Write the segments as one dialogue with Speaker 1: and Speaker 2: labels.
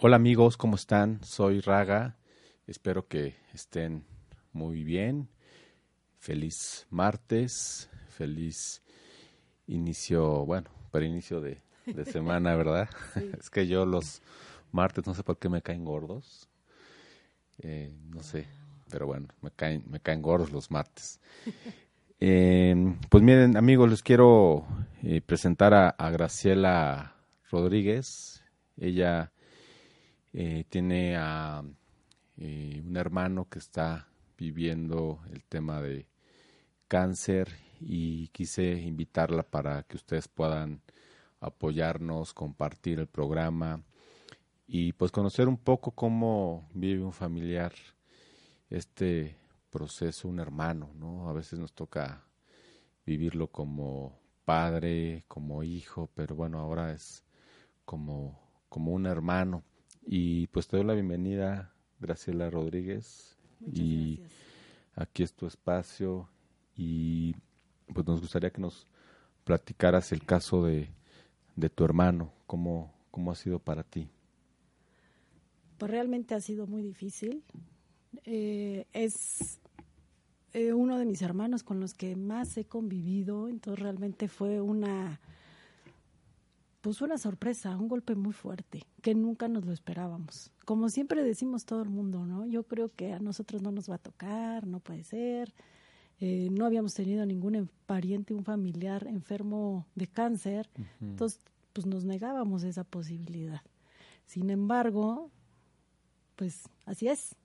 Speaker 1: Hola amigos, ¿cómo están? Soy Raga. Espero que estén muy bien. Feliz martes, feliz inicio, bueno, para inicio de, semana, ¿verdad? Es que yo los martes no sé por qué me caen gordos. Eh, no sé, pero bueno, me caen, me caen gordos los martes. Eh, pues miren, amigos, les quiero eh, presentar a, a Graciela Rodríguez. Ella eh, tiene a eh, un hermano que está viviendo el tema de cáncer y quise invitarla para que ustedes puedan apoyarnos, compartir el programa y pues conocer un poco cómo vive un familiar este proceso, un hermano, ¿no? A veces nos toca vivirlo como padre, como hijo, pero bueno, ahora es como, como un hermano. Y pues te doy la bienvenida, Graciela Rodríguez. y aquí es tu espacio y pues nos gustaría que nos platicaras el caso de, de tu hermano, cómo, cómo ha sido para ti.
Speaker 2: Pues realmente ha sido muy difícil. Eh, es eh, uno de mis hermanos con los que más he convivido, entonces realmente fue una pues una sorpresa, un golpe muy fuerte, que nunca nos lo esperábamos. Como siempre decimos todo el mundo, ¿no? Yo creo que a nosotros no nos va a tocar, no puede ser. Eh, no habíamos tenido ningún pariente, un familiar enfermo de cáncer, entonces pues nos negábamos esa posibilidad. Sin embargo, pues así es,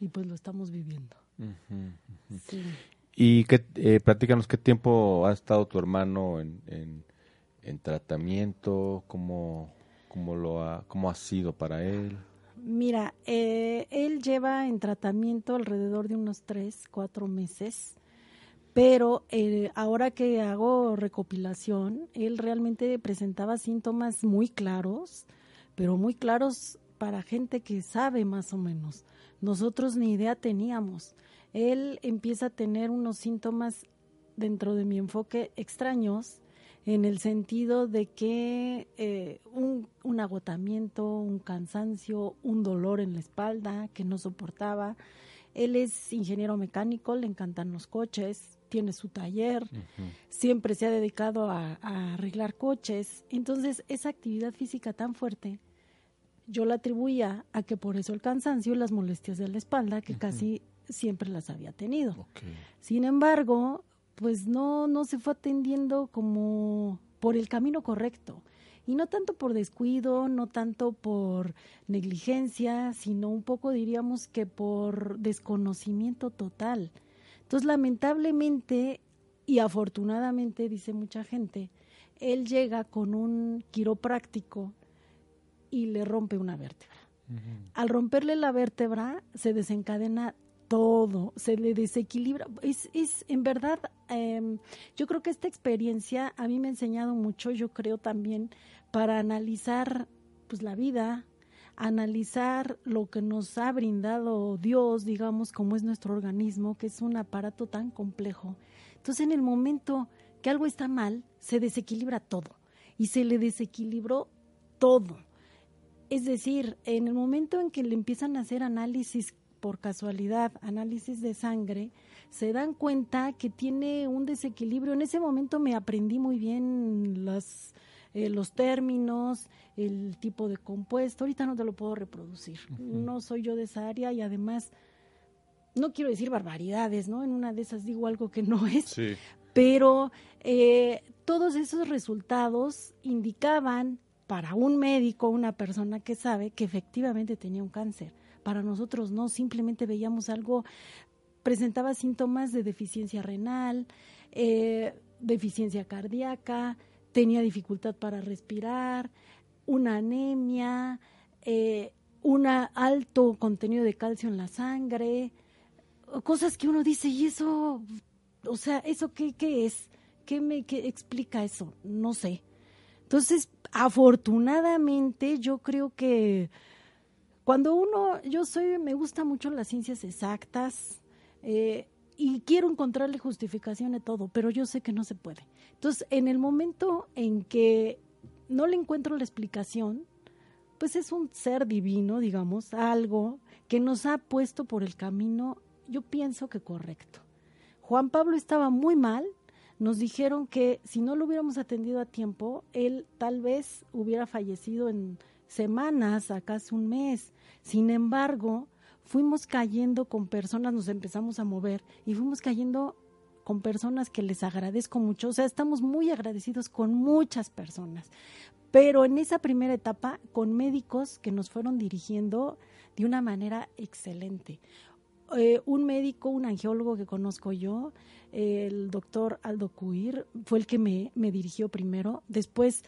Speaker 2: y pues lo estamos viviendo.
Speaker 1: Y que, eh, platícanos qué tiempo ha estado tu hermano en en tratamiento? ¿Cómo, cómo, lo ha, cómo ha sido para él?
Speaker 2: Mira, eh, él lleva en tratamiento alrededor de unos tres, cuatro meses, pero eh, ahora que hago recopilación, él realmente presentaba síntomas muy claros, pero muy claros para gente que sabe más o menos. Nosotros ni idea teníamos. Él empieza a tener unos síntomas dentro de mi enfoque extraños, en el sentido de que eh, un, un, agotamiento, un cansancio, un dolor en la espalda que no soportaba. Él es ingeniero mecánico, le encantan los coches, tiene su taller, siempre se ha dedicado a, arreglar coches. Entonces, esa actividad física tan fuerte, yo la atribuía a que por eso el cansancio y las molestias de la espalda, que casi siempre las había tenido. Sin embargo, pues no, no se fue atendiendo como por el camino correcto. Y no tanto por descuido, no tanto por negligencia, sino un poco diríamos que por desconocimiento total. Entonces, lamentablemente y afortunadamente, dice mucha gente, él llega con un quiropráctico y le rompe una vértebra. Al romperle la vértebra, se desencadena todo, se le desequilibra. Es, es en verdad, em, yo creo que esta experiencia a mí me ha enseñado mucho, yo creo también, para analizar pues la vida, analizar lo que nos ha brindado Dios, digamos, como es nuestro organismo, que es un aparato tan complejo. Entonces, en el momento que algo está mal, se desequilibra todo y se le desequilibró todo. Es decir, en el momento en que le empiezan a hacer análisis por casualidad análisis de sangre, se dan cuenta que tiene un desequilibrio. En ese momento me aprendí muy bien las, eh, los términos, el tipo de compuesto. Ahorita no te lo puedo reproducir. No soy yo de esa área y además no quiero decir barbaridades, ¿no? En una de esas digo algo que no es. Pero eh, todos esos resultados indicaban para un médico, una persona que sabe que efectivamente tenía un cáncer. Para nosotros no, simplemente veíamos algo, presentaba síntomas de deficiencia renal, eh, deficiencia cardíaca, tenía dificultad para respirar, una anemia, eh, un alto contenido de calcio en la sangre, cosas que uno dice, ¿y eso? O sea, ¿eso qué, qué es? ¿Qué me qué explica eso? No sé. Entonces, afortunadamente, yo creo que cuando uno, yo soy, me gusta mucho las ciencias exactas eh, y quiero encontrarle justificación a todo, pero yo sé que no se puede. Entonces, en el momento en que no le encuentro la explicación, pues es un ser divino, digamos, algo que nos ha puesto por el camino, yo pienso que correcto. Juan Pablo estaba muy mal, nos dijeron que si no lo hubiéramos atendido a tiempo, él tal vez hubiera fallecido en semanas, acaso un mes. Sin embargo, fuimos cayendo con personas, nos empezamos a mover y fuimos cayendo con personas que les agradezco mucho. O sea, estamos muy agradecidos con muchas personas pero en esa primera etapa con médicos que nos fueron dirigiendo de una manera excelente. Eh, un médico, un angiólogo que conozco yo, el doctor Aldo Cuir, fue el que me, me dirigió primero. Después,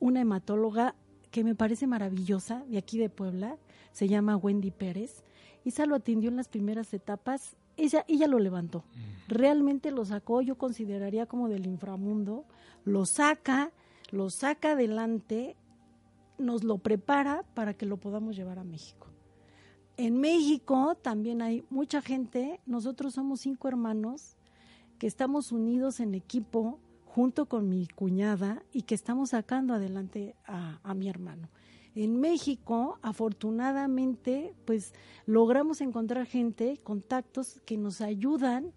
Speaker 2: una hematóloga que me parece maravillosa, de aquí de Puebla, se llama Wendy Pérez. Esa lo atendió en las primeras etapas, ella, ella lo levantó. Realmente lo sacó, yo consideraría como del inframundo, lo saca, lo saca adelante, nos lo prepara para que lo podamos llevar a México. En México también hay mucha gente, nosotros somos cinco hermanos que estamos unidos en equipo junto con mi cuñada y que estamos sacando adelante a, mi hermano. En México, afortunadamente, pues logramos encontrar gente, contactos que nos ayudan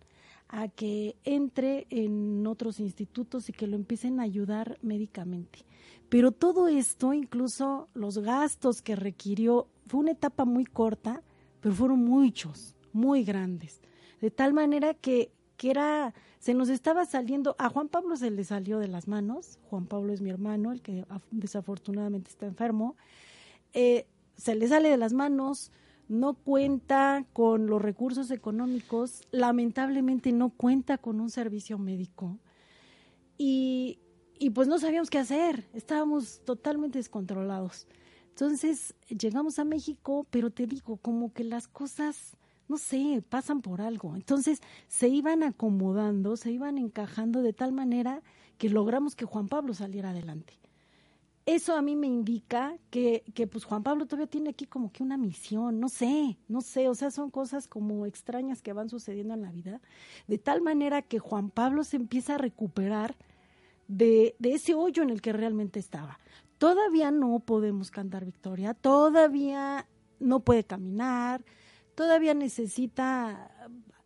Speaker 2: a que entre en otros institutos y que lo empiecen a ayudar médicamente. Pero todo esto, incluso los gastos que requirió, fue una etapa muy corta, pero fueron muchos, muy grandes. De tal manera que, que era, se nos estaba saliendo, a Juan Pablo se le salió de las manos, Juan Pablo es mi hermano, el que desafortunadamente está enfermo, eh, se le sale de las manos, no cuenta con los recursos económicos, lamentablemente no cuenta con un servicio médico y, y pues no sabíamos qué hacer, estábamos totalmente descontrolados. Entonces llegamos a México, pero te digo, como que las cosas, no sé, pasan por algo. Entonces se iban acomodando, se iban encajando de tal manera que logramos que Juan Pablo saliera adelante eso a mí me indica que, que, pues Juan Pablo todavía tiene aquí como que una misión, no sé, no sé, o sea, son cosas como extrañas que van sucediendo en la vida, de tal manera que Juan Pablo se empieza a recuperar de, de ese hoyo en el que realmente estaba. Todavía no podemos cantar victoria, todavía no puede caminar, todavía necesita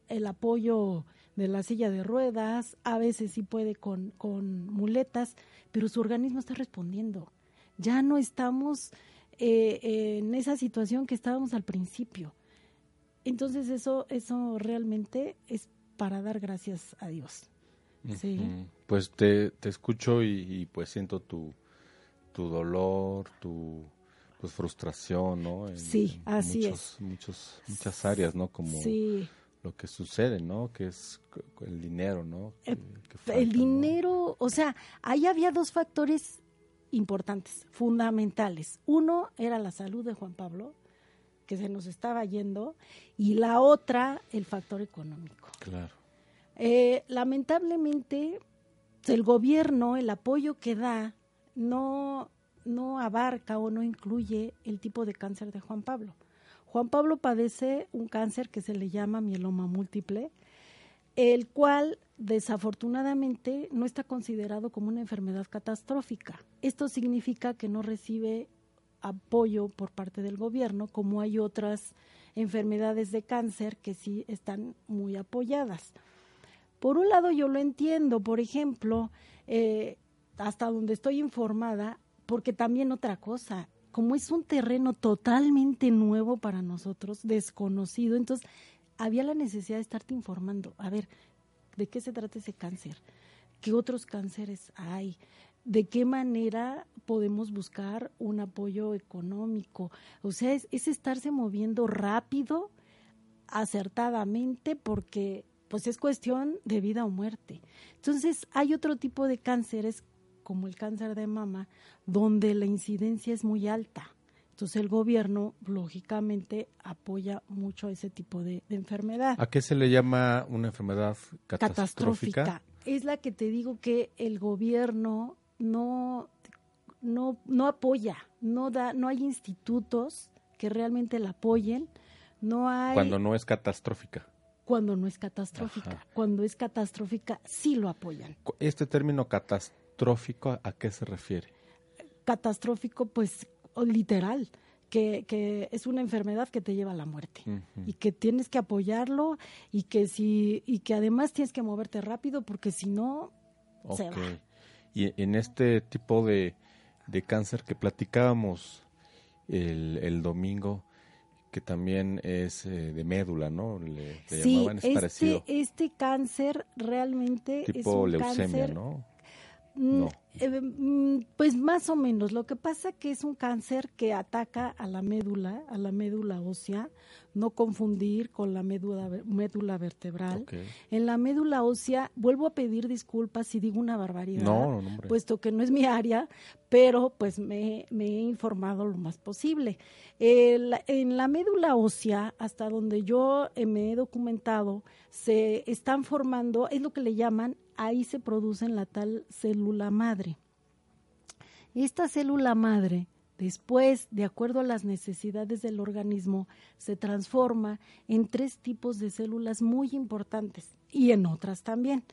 Speaker 2: el apoyo de la silla de ruedas, a veces sí puede con, con muletas, pero su organismo está respondiendo. Ya no estamos eh, en esa situación que estábamos al principio. Entonces eso, eso realmente es para dar gracias a Dios. Sí.
Speaker 1: Pues te, te escucho y, pues siento tu, tu dolor, tu pues frustración, ¿no?
Speaker 2: sí, así
Speaker 1: es. Muchos, muchas áreas, ¿no? Como
Speaker 2: sí.
Speaker 1: lo que sucede, ¿no? Que es el dinero, ¿no?
Speaker 2: Eh, el dinero, o sea, ahí había dos factores importantes, fundamentales. Uno era la salud de Juan Pablo, que se nos estaba yendo, y la otra, el factor económico.
Speaker 1: Claro.
Speaker 2: Eh, lamentablemente, el gobierno, el apoyo que da, no, no abarca o no incluye el tipo de cáncer de Juan Pablo. Juan Pablo padece un cáncer que se le llama mieloma múltiple, el cual desafortunadamente no está considerado como una enfermedad catastrófica. Esto significa que no recibe apoyo por parte del gobierno, como hay otras enfermedades de cáncer que sí están muy apoyadas. Por un lado yo lo entiendo, por ejemplo, eh, hasta donde estoy informada, porque también otra cosa, como es un terreno totalmente nuevo para nosotros, desconocido, entonces había la necesidad de estarte informando. A ver, ¿de qué se trata ese cáncer? ¿Qué otros cánceres hay? ¿De qué manera podemos buscar un apoyo económico? O sea, es, es estarse moviendo rápido, acertadamente, porque pues es cuestión de vida o muerte. Entonces, hay otro tipo de cánceres como el cáncer de mama, donde la incidencia es muy alta. Entonces el gobierno, lógicamente, apoya mucho ese tipo de, enfermedad.
Speaker 1: ¿A qué se le llama una enfermedad catastrófica? catastrófica?
Speaker 2: Es la que te digo que el gobierno no, no, no apoya, no, da, no hay institutos que realmente la apoyen. No hay...
Speaker 1: Cuando no es catastrófica
Speaker 2: cuando no es catastrófica. Cuando es catastrófica, sí lo apoyan.
Speaker 1: ¿Este término catastrófico a qué se refiere?
Speaker 2: Catastrófico, pues literal, que, que es una enfermedad que te lleva a la muerte y que tienes que apoyarlo y que si y que además tienes que moverte rápido porque si no se va.
Speaker 1: Y en este tipo de, de cáncer que platicábamos el, el domingo, que también es eh, de médula, ¿no?
Speaker 2: Le, sí, este, este cáncer realmente es un leucemia, ¿no? Mm, no. Eh, mm, pues más o menos. Lo que pasa que es un cáncer que ataca a la médula, a la médula ósea, no confundir con la médula, médula vertebral. En la médula ósea, vuelvo a pedir disculpas si digo una barbaridad, puesto que no es mi área, pero pues me, me he informado lo más posible. en la médula ósea, hasta donde yo eh, me he documentado, se están formando, es lo que le llaman, ahí se produce la tal célula madre. Esta célula madre Después, de acuerdo a las necesidades del organismo, se transforma en tres tipos de células muy importantes y en otras también.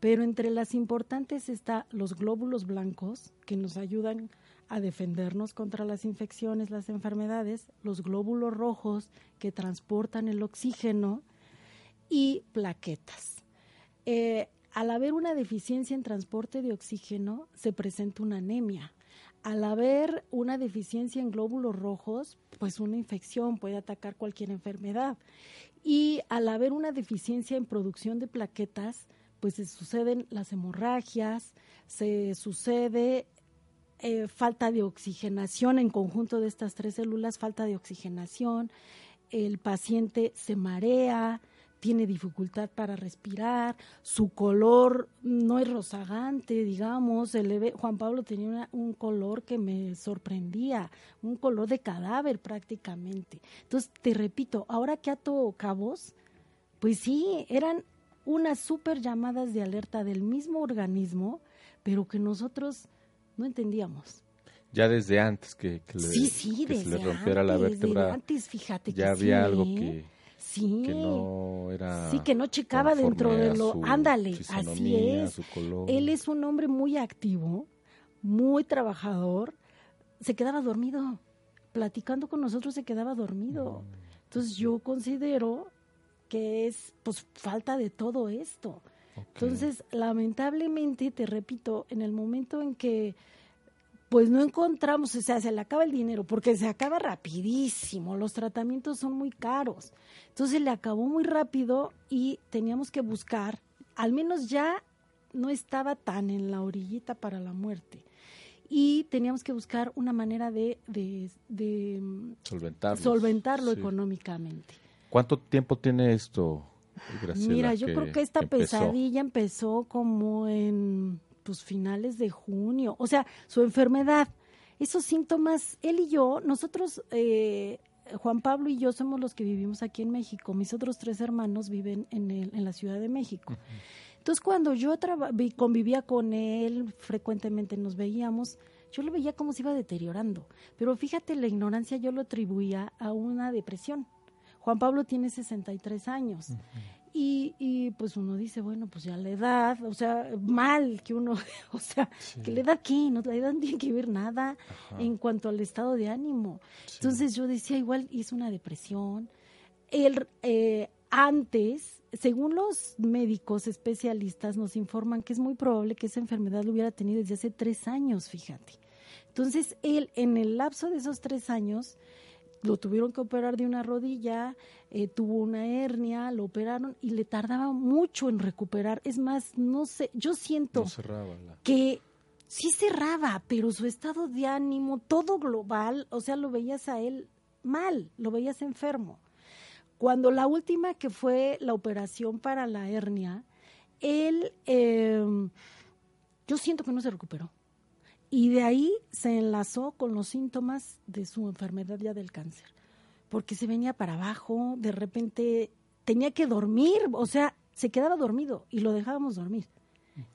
Speaker 2: Pero entre las importantes está los glóbulos blancos, que nos ayudan a defendernos contra las infecciones, las enfermedades, los glóbulos rojos, que transportan el oxígeno, y plaquetas. Eh, al haber una deficiencia en transporte de oxígeno, se presenta una anemia al haber una deficiencia en glóbulos rojos, pues una infección puede atacar cualquier enfermedad. Y al haber una deficiencia en producción de plaquetas, pues se suceden las hemorragias, se sucede eh, falta de oxigenación en conjunto de estas tres células, falta de oxigenación, el paciente se marea, tiene dificultad para respirar, su color no es rozagante, digamos, Juan Pablo tenía un color que me sorprendía, un color de cadáver prácticamente. Entonces, te repito, ahora que ato cabos, pues sí, eran unas super llamadas de alerta del mismo organismo, pero que nosotros no entendíamos.
Speaker 1: Ya desde antes que, le, le rompiera la vértebra,
Speaker 2: antes, fíjate
Speaker 1: ya había algo ¿eh? que
Speaker 2: Sí.
Speaker 1: Que no era.
Speaker 2: Sí, que no checaba dentro de lo. Ándale, así es. Él es un hombre muy activo, muy trabajador. Se quedaba dormido. Platicando con nosotros se quedaba dormido. Entonces yo considero que es pues falta de todo esto. Entonces, lamentablemente, te repito, en el momento en que pues no encontramos, o sea, se le acaba el dinero porque se acaba rapidísimo, los tratamientos son muy caros. Entonces le acabó muy rápido y teníamos que buscar, al menos ya no estaba tan en la orillita para la muerte. Y teníamos que buscar una manera de, de, solventarlo, económicamente.
Speaker 1: ¿Cuánto tiempo tiene esto, Graciela,
Speaker 2: Mira, yo creo que esta pesadilla empezó como en pues finales de junio, o sea, su enfermedad, esos síntomas, él y yo, nosotros, eh, Juan Pablo y yo somos los que vivimos aquí en México, mis otros tres hermanos viven en, el, en la Ciudad de México. Entonces, cuando yo convivía con él, frecuentemente nos veíamos, yo lo veía como se iba deteriorando. Pero fíjate, la ignorancia yo lo atribuía a una depresión. Juan Pablo tiene 63 años. Y, y, pues uno dice, bueno, pues ya la edad, o sea, mal que uno, o sea, que la edad aquí, no, la edad no tiene que ver nada en cuanto al estado de ánimo. Entonces yo decía, igual es una depresión. El, eh, antes, según los médicos especialistas, nos informan que es muy probable que esa enfermedad lo hubiera tenido desde hace tres años, fíjate. Entonces, él, en el lapso de esos tres años, lo tuvieron que operar de una rodilla, eh, tuvo una hernia, lo operaron y le tardaba mucho en recuperar. Es más, no sé, yo siento que sí cerraba, pero su estado de ánimo, todo global, o sea, lo veías a él mal, lo veías enfermo. Cuando la última que fue la operación para la hernia, él, em, yo siento que no se recuperó. Y de ahí se enlazó con los síntomas de su enfermedad ya del cáncer, porque se venía para abajo, de repente tenía que dormir, o sea, se quedaba dormido y lo dejábamos dormir.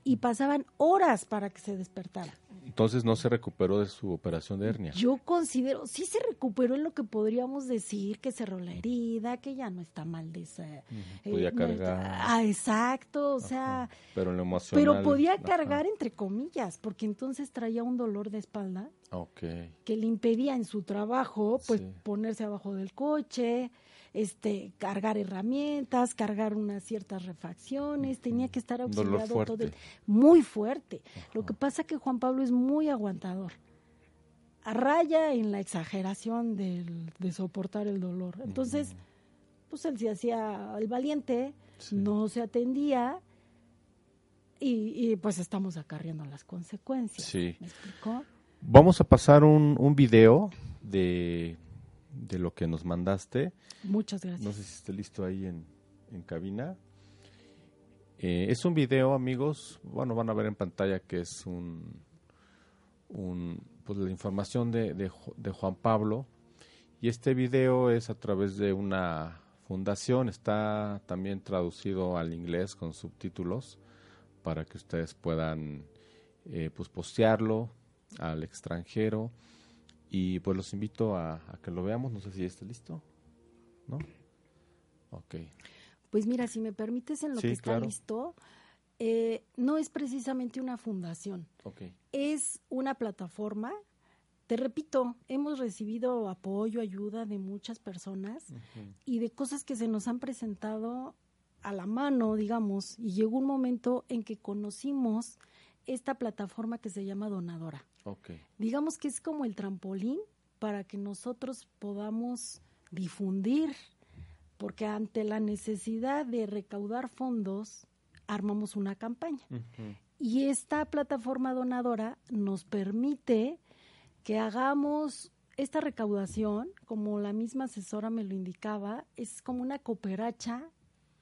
Speaker 2: Y pasaban horas para que se despertara.
Speaker 1: Entonces no se recuperó de su operación de hernia.
Speaker 2: Yo considero, sí se recuperó en lo que podríamos decir, que cerró la herida, que ya no está mal de esa...
Speaker 1: Eh, podía cargar.
Speaker 2: ah, exacto, o sea...
Speaker 1: Pero en lo emocional...
Speaker 2: Pero podía cargar entre comillas, porque entonces traía un dolor de espalda
Speaker 1: okay.
Speaker 2: que le impedía en su trabajo, pues, ponerse abajo del coche, este, cargar herramientas, cargar unas ciertas refacciones, tenía que estar auxiliado todo muy fuerte. Lo que pasa que Juan Pablo es muy aguantador. Raya en la exageración de soportar el dolor. Entonces, pues él se hacía el valiente, no se atendía y, pues estamos acarreando las consecuencias.
Speaker 1: Sí.
Speaker 2: ¿Me explicó?
Speaker 1: Vamos a pasar un, un video de de lo que nos mandaste.
Speaker 2: Muchas gracias.
Speaker 1: No sé si esté listo ahí en, en cabina. Eh, es un video, amigos. Bueno, van a ver en pantalla que es un, un pues la información de, de, de, Juan Pablo. Y este video es a través de una fundación. Está también traducido al inglés con subtítulos para que ustedes puedan eh, pues postearlo al extranjero y pues los invito a, que lo veamos. No sé si está listo. ¿No? Ok.
Speaker 2: Pues mira, si me permites en lo que está listo, eh, no es precisamente una fundación.
Speaker 1: Okay.
Speaker 2: Es una plataforma. Te repito, hemos recibido apoyo, ayuda de muchas personas y de cosas que se nos han presentado a la mano, digamos, y llegó un momento en que conocimos esta plataforma que se llama Donadora. Digamos que es como el trampolín para que nosotros podamos difundir, porque ante la necesidad de recaudar fondos, armamos una campaña. Y esta plataforma donadora nos permite que hagamos esta recaudación, como la misma asesora me lo indicaba, es como una cooperacha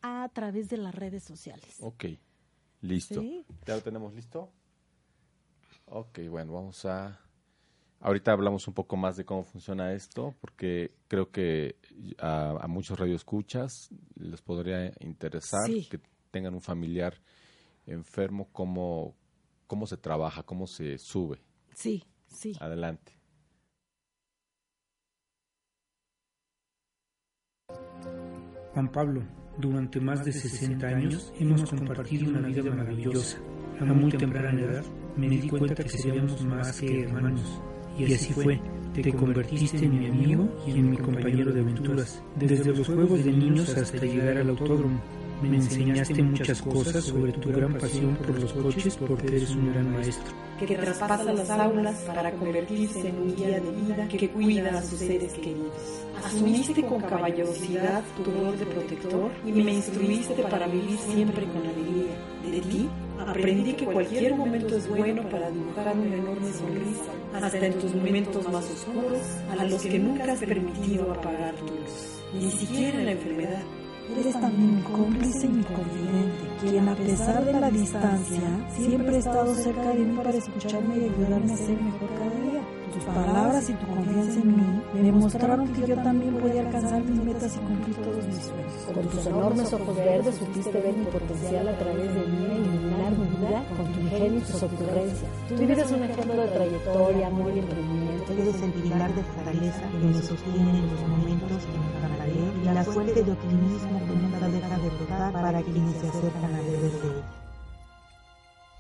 Speaker 2: a través de las redes sociales.
Speaker 1: Ok, listo. ¿Ya lo tenemos listo? Ok, bueno, vamos a... Ahorita hablamos un poco más de cómo funciona esto, porque creo que a, muchos radioescuchas les podría interesar que tengan un familiar enfermo, cómo, cómo se trabaja, cómo se sube.
Speaker 2: Sí, sí.
Speaker 1: Adelante.
Speaker 3: Juan Pablo, durante más de 60 años hemos compartido una vida maravillosa. A muy temprana edad me di cuenta que seríamos más que hermanos. Y así fue. Te convertiste en mi amigo y en mi compañero de aventuras, desde los juegos de niños hasta llegar al autódromo. Me enseñaste muchas cosas sobre tu gran pasión por los coches porque eres un gran maestro.
Speaker 4: Que traspasa las aulas para convertirse en un guía de vida que cuida a sus seres queridos. Asumiste con caballerosidad tu rol de protector y me instruiste para vivir siempre con alegría. De ti aprendí que cualquier momento es bueno para dibujar una enorme sonrisa, hasta en tus momentos más oscuros, a los que nunca has permitido apagar tu luz, ni siquiera en la enfermedad.
Speaker 2: Eres también mi cómplice y mi confidente, quien a pesar de la distancia siempre ha estado cerca de mí para escucharme y ayudarme a ser mejor cada día. Tus palabras y tu confianza en mí me demostraron que yo también podía alcanzar mis metas y cumplir todos mis sueños.
Speaker 4: Con tus enormes ojos verdes supiste ver mi potencial a través de mí y iluminar mi vida con tu ingenio y tus ocurrencias. Tu vida es un ejemplo de trayectoria, amor y emprendimiento.
Speaker 5: Eres el pilar de fortaleza que me sostiene en los momentos que me tambaleo y la fuente de optimismo que nunca deja de brotar para quienes se acercan a él.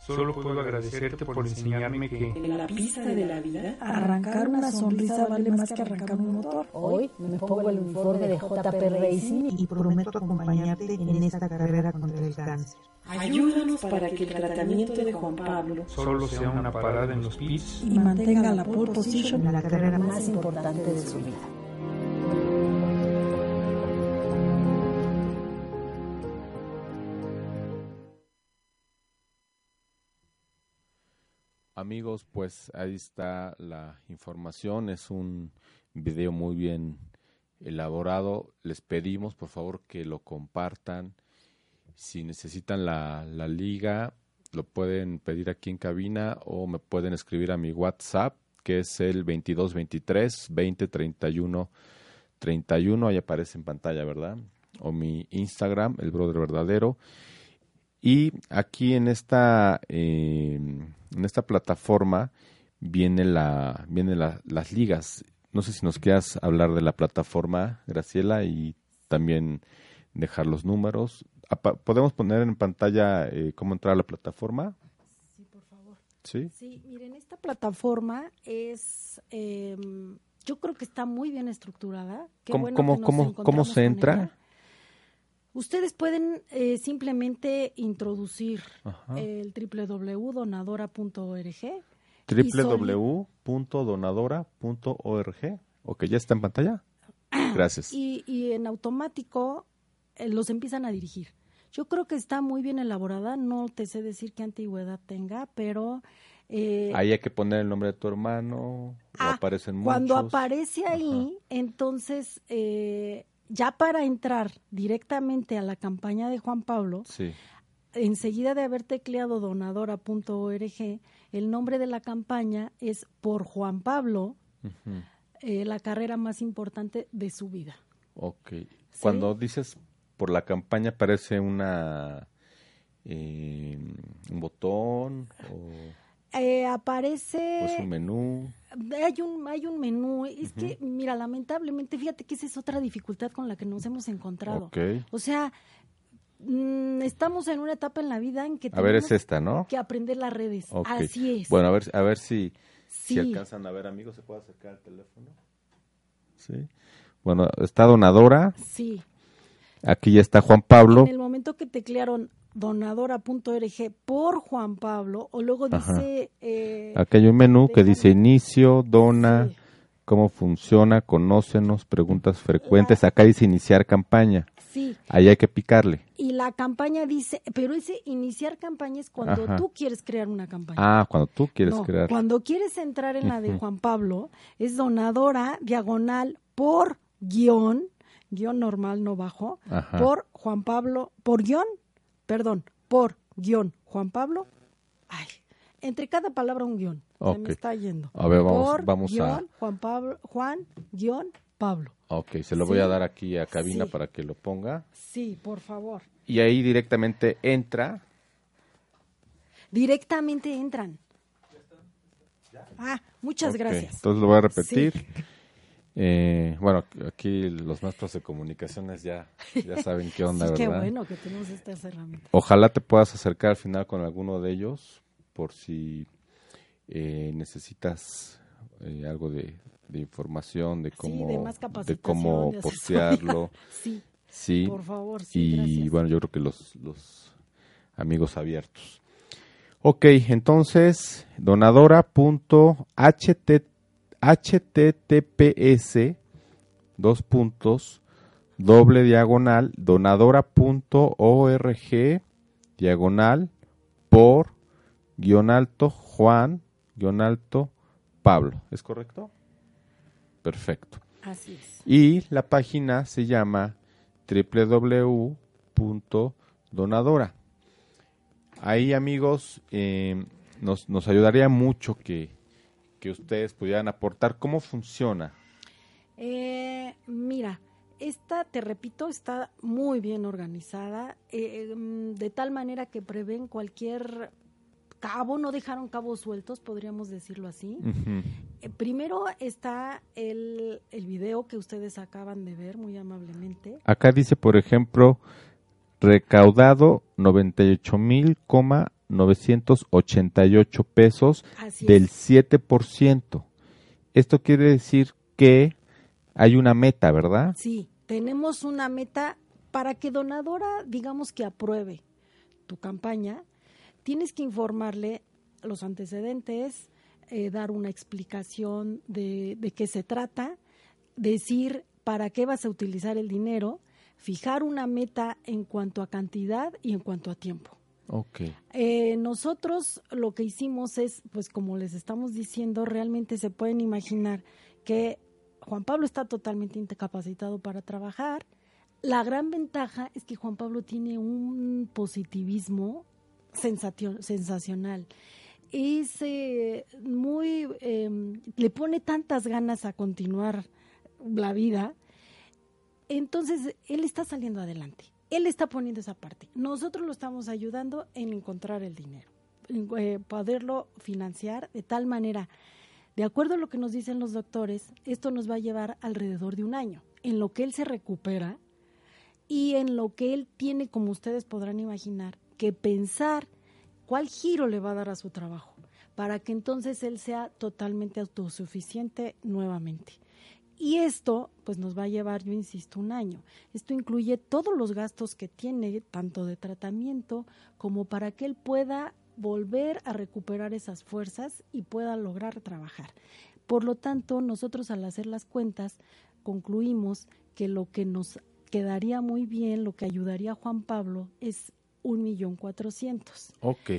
Speaker 3: Solo puedo agradecerte por enseñarme que
Speaker 4: en la pista de la vida
Speaker 2: arrancar una sonrisa vale más que arrancar un motor.
Speaker 4: Hoy me pongo el uniforme de JP Racing
Speaker 5: y prometo acompañarte en esta carrera contra el cáncer.
Speaker 4: Ayúdanos para que el tratamiento de Juan Pablo
Speaker 3: solo sea una parada en los pits
Speaker 2: y mantenga la pole position
Speaker 4: en la carrera más importante de su vida.
Speaker 1: Amigos, pues ahí está la información. Es un video muy bien elaborado. Les pedimos por favor que lo compartan. Si necesitan la, la liga, lo pueden pedir aquí en cabina o me pueden escribir a mi WhatsApp, que es el 2223 2031 31, ahí aparece en pantalla, ¿verdad? O mi Instagram, el brother verdadero. Y aquí en esta, eh, en esta plataforma viene la, viene las ligas. No sé si nos quieras hablar de la plataforma, Graciela, y también dejar los números. ¿Podemos poner en pantalla eh, cómo entrar a la plataforma?
Speaker 2: Sí, por favor.
Speaker 1: Sí.
Speaker 2: Sí, miren, esta plataforma es, em, yo creo que está muy bien estructurada.
Speaker 1: ¿Cómo, cómo, se entra?
Speaker 2: Ustedes pueden eh, simplemente introducir el www.donadora.org.
Speaker 1: www.donadora.org. Ok, ¿ya está en pantalla? Gracias.
Speaker 2: Y, y en automático eh, los empiezan a dirigir. Yo creo que está muy bien elaborada, no te sé decir qué antigüedad tenga, pero...
Speaker 1: Eh, ahí hay que poner el nombre de tu hermano, ah, aparecen muchos.
Speaker 2: Cuando aparece ahí, entonces, eh, ya para entrar directamente a la campaña de Juan Pablo, enseguida de haber tecleado donadora.org, el nombre de la campaña es por Juan Pablo, la carrera más importante de su vida.
Speaker 1: Ok. Cuando dices por la campaña aparece una eh, un botón o
Speaker 2: eh, aparece
Speaker 1: pues un menú
Speaker 2: hay un hay un menú es que mira lamentablemente fíjate que esa es otra dificultad con la que nos hemos encontrado. O sea mm, estamos en una etapa en la vida en que
Speaker 1: a ver es esta no
Speaker 2: que aprender las redes. Así es.
Speaker 1: Bueno a ver a ver si si alcanzan a ver amigos se puede acercar el teléfono sí. Bueno está donadora.
Speaker 2: Sí.
Speaker 1: Aquí ya está Juan Pablo.
Speaker 2: En el momento que teclearon donadora.org por Juan Pablo, o luego dice... Eh,
Speaker 1: Aquí hay un menú que dice inicio, dona, cómo funciona, conócenos, preguntas frecuentes. Acá dice iniciar campaña.
Speaker 2: Sí.
Speaker 1: Ahí hay que picarle.
Speaker 2: Y la campaña dice, pero ese iniciar campaña es cuando tú quieres crear una campaña.
Speaker 1: Ah, cuando tú quieres crear.
Speaker 2: Cuando quieres entrar en la de Juan Pablo, es donadora diagonal por guion guion normal no bajo, por Juan Pablo, por guion, perdón, por guion Juan Pablo, ay, entre cada palabra un guion, se me está yendo.
Speaker 1: A ver, vamos,
Speaker 2: por
Speaker 1: vamos
Speaker 2: guion, Juan Pablo, Juan, guion, Pablo.
Speaker 1: Ok, se lo voy a dar aquí a cabina para que lo ponga.
Speaker 2: Sí, por favor.
Speaker 1: Y ahí directamente entra.
Speaker 2: Directamente entran. Ah, muchas gracias.
Speaker 1: Entonces lo voy a repetir. Eh, bueno, aquí los maestros de comunicaciones ya, ya saben qué onda,
Speaker 2: sí,
Speaker 1: ¿verdad?
Speaker 2: Qué bueno que tenemos estas herramientas.
Speaker 1: Ojalá te puedas acercar al final con alguno de ellos por si eh, necesitas eh, algo de, información de cómo, de, cómo postearlo.
Speaker 2: sí,
Speaker 1: sí,
Speaker 2: por favor.
Speaker 1: Sí, y bueno, yo creo que los, los amigos abiertos. Ok, entonces, donadora.http https dos puntos doble diagonal donadora.org diagonal por guion alto Juan guion alto Pablo. ¿Es correcto? Perfecto.
Speaker 2: Así es.
Speaker 1: Y la página se llama www.donadora. Ahí amigos, eh, nos, nos ayudaría mucho que, que ustedes pudieran aportar. ¿Cómo funciona?
Speaker 2: Eh, mira, esta, te repito, está muy bien organizada, eh, em, de tal manera que prevén cualquier cabo, no dejaron cabos sueltos, podríamos decirlo así. Eh, primero está el, el video que ustedes acaban de ver muy amablemente.
Speaker 1: Acá dice, por ejemplo, recaudado 98 mil, 988 pesos del 7%. Esto quiere decir que hay una meta, ¿verdad?
Speaker 2: Sí, tenemos una meta para que donadora, digamos que apruebe tu campaña, tienes que informarle los antecedentes, eh, dar una explicación de, de qué se trata, decir para qué vas a utilizar el dinero, fijar una meta en cuanto a cantidad y en cuanto a tiempo.
Speaker 1: Okay.
Speaker 2: Eh, nosotros lo que hicimos es, pues como les estamos diciendo, realmente se pueden imaginar que Juan Pablo está totalmente incapacitado para trabajar. La gran ventaja es que Juan Pablo tiene un positivismo sensacional. Es eh, muy, em, le pone tantas ganas a continuar la vida. Entonces, él está saliendo adelante. Él está poniendo esa parte. Nosotros lo estamos ayudando en encontrar el dinero, en eh, poderlo financiar de tal manera. De acuerdo a lo que nos dicen los doctores, esto nos va a llevar alrededor de un año. En lo que él se recupera, y en lo que él tiene, como ustedes podrán imaginar, que pensar cuál giro le va a dar a su trabajo para que entonces él sea totalmente autosuficiente nuevamente. Y esto, pues nos va a llevar, yo insisto, un año. Esto incluye todos los gastos que tiene, tanto de tratamiento como para que él pueda volver a recuperar esas fuerzas y pueda lograr trabajar. Por lo tanto, nosotros al hacer las cuentas concluimos que lo que nos quedaría muy bien, lo que ayudaría a Juan Pablo es un millón cuatrocientos.
Speaker 1: Ok.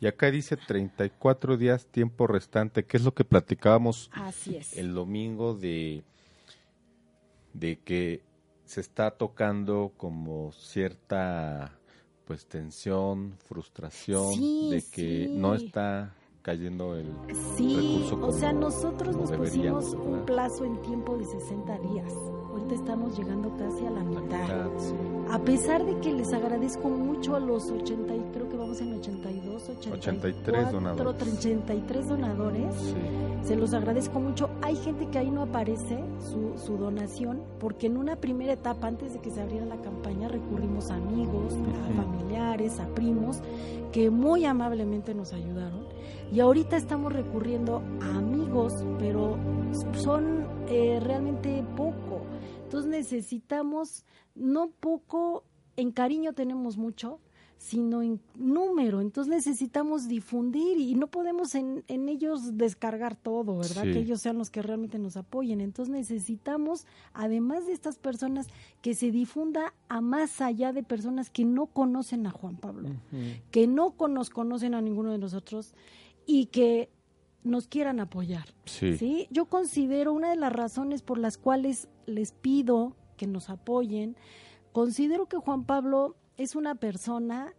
Speaker 1: Y acá dice 34 días tiempo restante, que es lo que platicábamos
Speaker 2: Así es.
Speaker 1: el domingo de, de que se está tocando como cierta pues tensión, frustración, de que no está cayendo el
Speaker 2: sí, o sea, nosotros nos pusimos un plazo en tiempo de 60 días ahorita estamos llegando casi a la mitad. A pesar de que les agradezco mucho a los 80, y creo que vamos en 82, 83 donadores. 83 donadores. Se los agradezco mucho. Hay gente que ahí no aparece su, su donación, porque en una primera etapa, antes de que se abriera la campaña, recurrimos a amigos, a familiares, a primos, que muy amablemente nos ayudaron. Y ahorita estamos recurriendo a amigos, pero son eh, realmente poco. Entonces necesitamos, no poco, en cariño tenemos mucho, sino en número. Entonces necesitamos difundir y no podemos en, en ellos descargar todo, ¿verdad? Que ellos sean los que realmente nos apoyen. Entonces necesitamos, además de estas personas, que se difunda a más allá de personas que no conocen a Juan Pablo, que no nos conocen a ninguno de nosotros y que nos quieran apoyar. Sí. Yo considero una de las razones por las cuales les pido que nos apoyen, considero que Juan Pablo es una persona,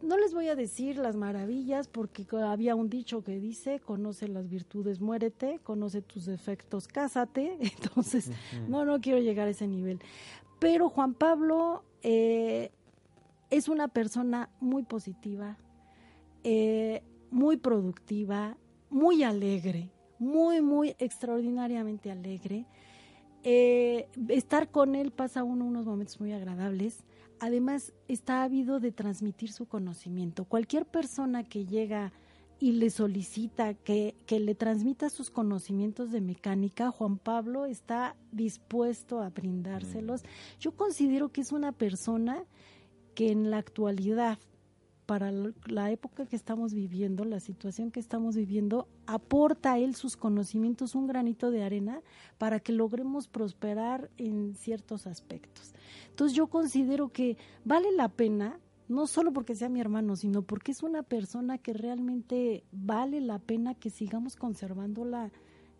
Speaker 2: no les voy a decir las maravillas porque había un dicho que dice, conoce las virtudes, muérete, conoce tus defectos, cásate, entonces no, no quiero llegar a ese nivel. Pero Juan Pablo eh, es una persona muy positiva, eh, muy productiva, muy alegre, muy, muy extraordinariamente alegre. Eh, estar con él pasa uno unos momentos muy agradables. Además, está ávido de transmitir su conocimiento. Cualquier persona que llega y le solicita que, que, le transmita sus conocimientos de mecánica, Juan Pablo está dispuesto a brindárselos. Mm. Yo considero que es una persona que en la actualidad para la época que estamos viviendo, la situación que estamos viviendo, aporta a él sus conocimientos un granito de arena para que logremos prosperar en ciertos aspectos. Entonces yo considero que vale la pena, no solo porque sea mi hermano, sino porque es una persona que realmente vale la pena que sigamos conservándola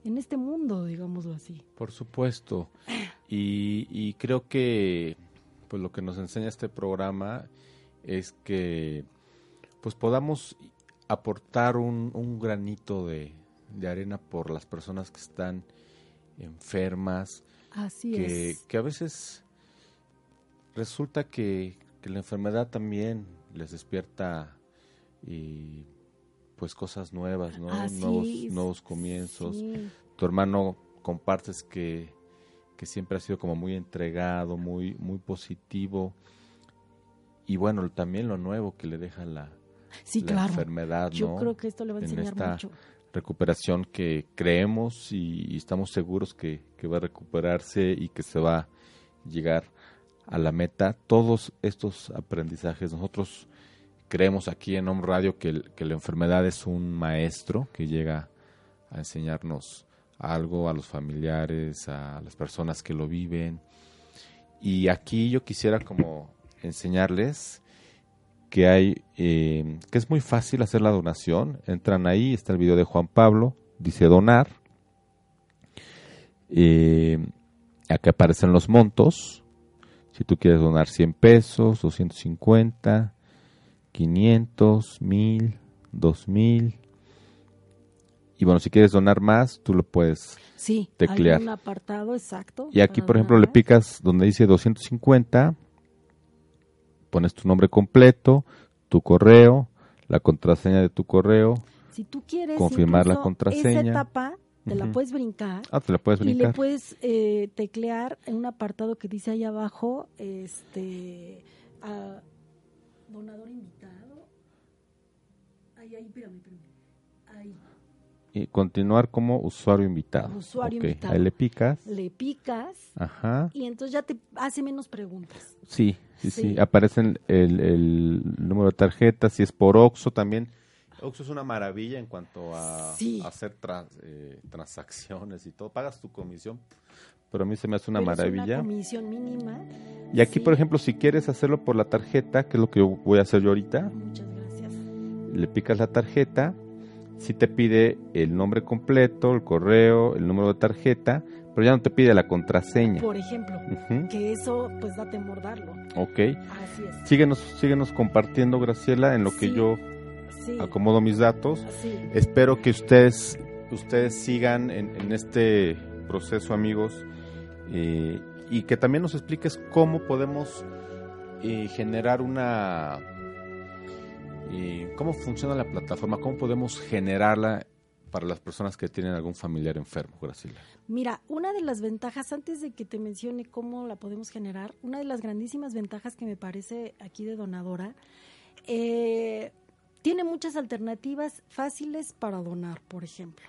Speaker 2: en este mundo, digámoslo así.
Speaker 1: Por supuesto. Y, y creo que pues lo que nos enseña este programa es que pues podamos aportar un, granito de, arena por las personas que están enfermas.
Speaker 2: Así
Speaker 1: que,
Speaker 2: es.
Speaker 1: Que a veces resulta que, la enfermedad también les despierta y pues cosas nuevas, ¿no? nuevos, nuevos comienzos. Tu hermano compartes que, que siempre ha sido como muy entregado, muy, muy positivo. Y bueno, también lo nuevo que le deja la,
Speaker 2: sí,
Speaker 1: la
Speaker 2: claro.
Speaker 1: enfermedad.
Speaker 2: Yo creo que esto le va a enseñar
Speaker 1: esta
Speaker 2: mucho.
Speaker 1: recuperación que creemos y, estamos seguros que, va a recuperarse y que se va a llegar a la meta. Todos estos aprendizajes, nosotros creemos aquí en Home Radio que, que la enfermedad es un maestro que llega a enseñarnos algo a los familiares, a las personas que lo viven. Y aquí yo quisiera como enseñarles que hay, eh, que es muy fácil hacer la donación. Entran ahí, está el video de Juan Pablo, dice donar. Eh, aquí aparecen los montos. Si tú quieres donar 100 pesos, 250, 500, 1000, 2000. Y bueno, si quieres donar más, tú lo puedes
Speaker 2: Sí,
Speaker 1: Teclear.
Speaker 2: hay un apartado exacto.
Speaker 1: Y aquí, por ejemplo, le picas donde dice 250, pones tu nombre completo, tu correo, la contraseña de tu correo.
Speaker 2: Si tú quieres
Speaker 1: confirmar la contraseña.
Speaker 2: Esa etapa te la puedes brincar
Speaker 1: Ah, te la puedes
Speaker 2: y le
Speaker 1: brincar.
Speaker 2: puedes eh, teclear en un apartado que dice ahí abajo, este, a donador invitado. Ahí, ahí, espérame, espérame. Ahí.
Speaker 1: Y continuar como usuario invitado.
Speaker 2: Usuario
Speaker 1: Ok,
Speaker 2: invitado.
Speaker 1: Ahí le picas.
Speaker 2: Le picas
Speaker 1: Ajá.
Speaker 2: y entonces ya te hace menos preguntas.
Speaker 1: Sí, sí, sí.
Speaker 2: Sí.
Speaker 1: Aparecen el, el número de tarjeta, si es por Oxxo también. Oxxo es una maravilla en cuanto a
Speaker 2: Sí.
Speaker 1: hacer eh, transacciones y todo. Pagas tu comisión, pero a mí se me hace una
Speaker 2: Pero es
Speaker 1: maravilla.
Speaker 2: una comisión mínima.
Speaker 1: Y aquí,
Speaker 2: Sí.
Speaker 1: por ejemplo, si quieres hacerlo por la tarjeta, que es lo que yo voy a hacer yo ahorita,
Speaker 2: Muchas gracias.
Speaker 1: le picas la tarjeta, si te pide el nombre completo, el correo, el número de tarjeta, pero ya no te pide la contraseña.
Speaker 2: Por ejemplo, que eso pues da temor darlo.
Speaker 1: Ok.
Speaker 2: Así es.
Speaker 1: Síguenos, síguenos compartiendo, Graciela, en lo que yo
Speaker 2: Sí.
Speaker 1: acomodo mis datos.
Speaker 2: Sí.
Speaker 1: Espero que ustedes, ustedes sigan en, en este proceso, amigos, eh, y que también nos expliques cómo podemos eh, generar una... eh, cómo funciona la plataforma, cómo podemos generarla para las personas que tienen algún familiar enfermo, Graciela.
Speaker 2: Mira, una de las ventajas, antes de que te mencione cómo la podemos generar, una de las grandísimas ventajas que me parece aquí de donadora, eh, tiene muchas alternativas fáciles para donar, por ejemplo.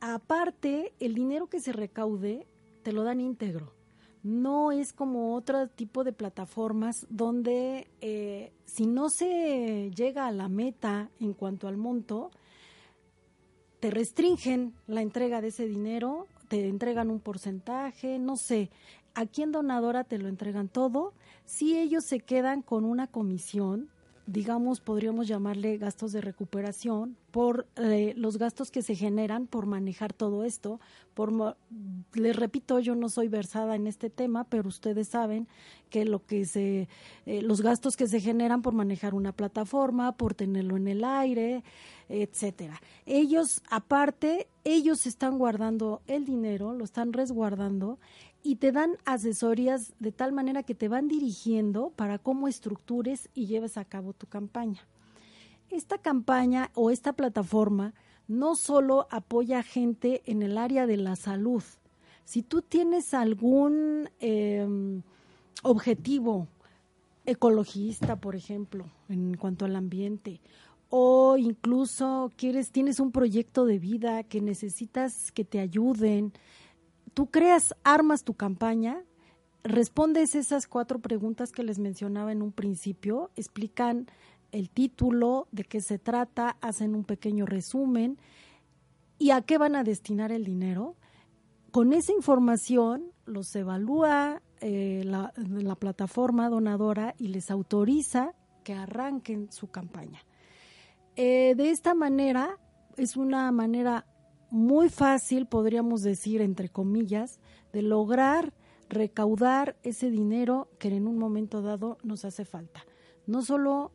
Speaker 2: Aparte, el dinero que se recaude te lo dan íntegro. No es como otro tipo de plataformas donde eh, si no se llega a la meta en cuanto al monto, te restringen la entrega de ese dinero, te entregan un porcentaje, no sé. Aquí en Donadora te lo entregan todo. Si ellos se quedan con una comisión, digamos, podríamos llamarle gastos de recuperación, por eh, los gastos que se generan por manejar todo esto. Por, les repito, yo no soy versada en este tema, pero ustedes saben que lo que se, eh, los gastos que se generan por manejar una plataforma, por tenerlo en el aire, etcétera. Ellos, aparte, ellos están guardando el dinero, lo están resguardando y te dan asesorías de tal manera que te van dirigiendo para cómo estructures y lleves a cabo tu campaña. Esta campaña o esta plataforma no solo apoya a gente en el área de la salud. Si tú tienes algún eh, objetivo ecologista, por ejemplo, en cuanto al ambiente, o incluso quieres tienes un proyecto de vida que necesitas que te ayuden, tú creas, armas tu campaña, respondes esas cuatro preguntas que les mencionaba en un principio, explican el título, de qué se trata, hacen un pequeño resumen y a qué van a destinar el dinero. Con esa información los evalúa eh, la, la plataforma donadora y les autoriza que arranquen su campaña. Eh, de esta manera, es una manera muy fácil, podríamos decir, entre comillas, de lograr recaudar ese dinero que en un momento dado nos hace falta. No solo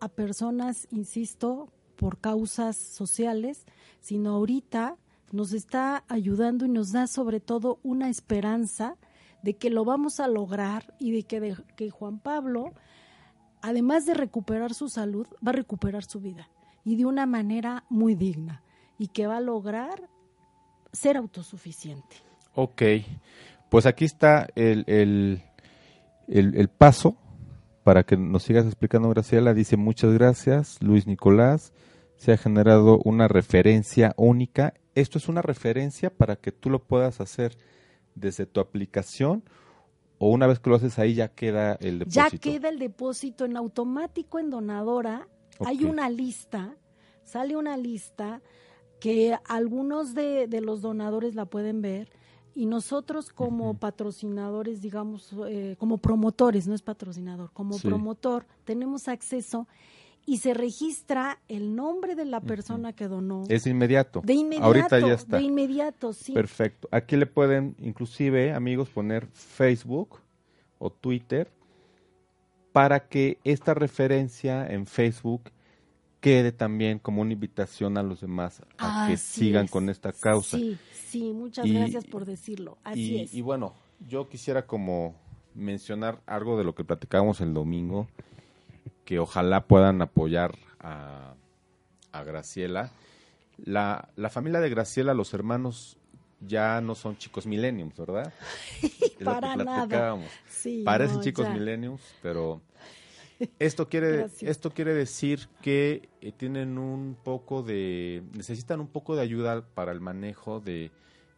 Speaker 2: a personas, insisto, por causas sociales, sino ahorita nos está ayudando y nos da sobre todo una esperanza de que lo vamos a lograr y de que, de, que Juan Pablo, además de recuperar su salud, va a recuperar su vida y de una manera muy digna y que va a lograr ser autosuficiente.
Speaker 1: Ok, pues aquí está el, el, el, el paso para que nos sigas explicando, Graciela. Dice muchas gracias, Luis Nicolás. Se ha generado una referencia única. Esto es una referencia para que tú lo puedas hacer desde tu aplicación o una vez que lo haces ahí ya queda el depósito.
Speaker 2: Ya queda el depósito en automático en donadora. Hay una lista, sale una lista que algunos de, de los donadores la pueden ver y nosotros como patrocinadores, digamos, eh, como promotores, no es patrocinador, como
Speaker 1: Sí.
Speaker 2: promotor, tenemos acceso y se registra el nombre de la persona que donó.
Speaker 1: Es inmediato.
Speaker 2: de inmediato,
Speaker 1: Ahorita ya está.
Speaker 2: de inmediato, sí.
Speaker 1: Perfecto. Aquí le pueden, inclusive, amigos, poner Facebook o Twitter para que esta referencia en Facebook quede también como una invitación a los demás a que sigan
Speaker 2: es.
Speaker 1: con esta causa.
Speaker 2: Sí, sí, muchas
Speaker 1: Y-
Speaker 2: gracias por decirlo. Así
Speaker 1: y,
Speaker 2: es.
Speaker 1: y bueno, yo quisiera como mencionar algo de lo que platicábamos el domingo, que ojalá puedan apoyar a, a Graciela. La, la familia de Graciela, los hermanos, ya no son chicos millenniums, ¿verdad?
Speaker 2: Para nada. Sí,
Speaker 1: Parecen
Speaker 2: no,
Speaker 1: chicos
Speaker 2: ya.
Speaker 1: millenniums, pero esto quiere
Speaker 2: Gracias.
Speaker 1: esto quiere decir que eh, tienen un poco de necesitan un poco de ayuda para el manejo de,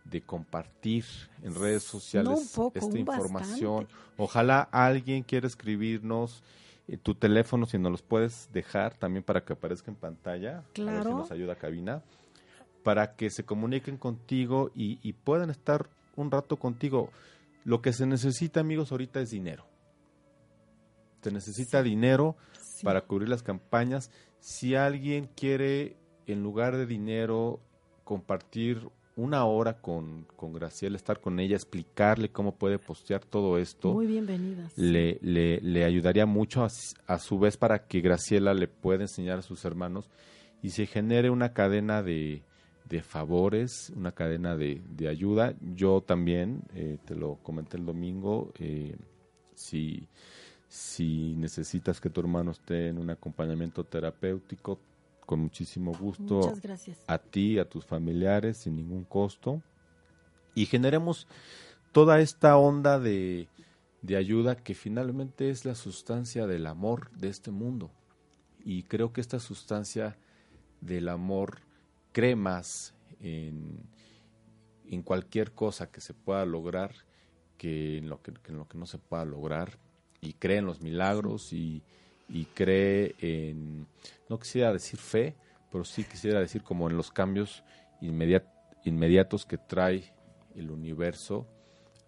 Speaker 1: de compartir en redes sociales
Speaker 2: No un poco,
Speaker 1: esta información.
Speaker 2: bastante.
Speaker 1: Ojalá alguien quiera escribirnos eh, tu teléfono si nos los puedes dejar también para que aparezca en pantalla. A ver si
Speaker 2: Claro.
Speaker 1: nos ayuda cabina para que se comuniquen contigo y, y puedan estar un rato contigo. Lo que se necesita, amigos, ahorita es dinero. Se necesita dinero
Speaker 2: Sí.
Speaker 1: para cubrir las campañas. Si alguien quiere, en lugar de dinero, compartir una hora con, con Graciela, estar con ella, explicarle cómo puede postear todo esto,
Speaker 2: Muy bienvenidas.
Speaker 1: le, le, le ayudaría mucho a, a su vez para que Graciela le pueda enseñar a sus hermanos y se genere una cadena de, de favores, una cadena de, de ayuda. Yo también, eh, te lo comenté el domingo, eh, si, si necesitas que tu hermano esté en un acompañamiento terapéutico, con muchísimo gusto
Speaker 2: Muchas gracias.
Speaker 1: a ti, a tus familiares, sin ningún costo. Y generemos toda esta onda de, de ayuda que finalmente es la sustancia del amor de este mundo. Y creo que esta sustancia del amor cree más en, en cualquier cosa que se pueda lograr que en lo que, que en lo que no se pueda lograr. Y cree en los milagros y, y cree en, no quisiera decir fe, pero sí quisiera decir como en los cambios inmediat- inmediatos que trae el universo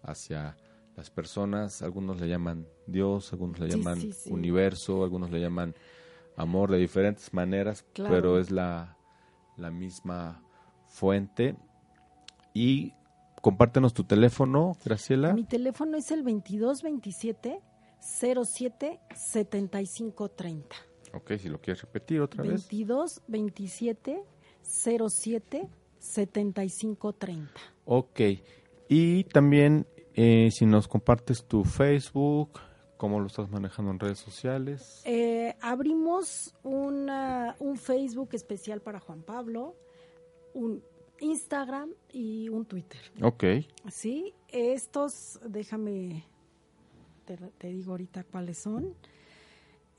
Speaker 1: hacia las personas. Algunos le llaman Dios, algunos le
Speaker 2: Sí,
Speaker 1: llaman
Speaker 2: sí, sí.
Speaker 1: universo, algunos le llaman amor de diferentes maneras,
Speaker 2: Claro.
Speaker 1: pero es la, la misma fuente. Y compártenos tu teléfono, Graciela.
Speaker 2: Mi teléfono es el 2227 07 75 30.
Speaker 1: Ok, si lo quieres repetir otra vez.
Speaker 2: 22 27 07 75 30.
Speaker 1: Ok. Y también eh, si nos compartes tu Facebook, cómo lo estás manejando en redes sociales.
Speaker 2: Eh, abrimos una, un Facebook especial para Juan Pablo, un Instagram y un Twitter.
Speaker 1: Ok.
Speaker 2: Sí, estos, déjame, te, te digo ahorita cuáles son.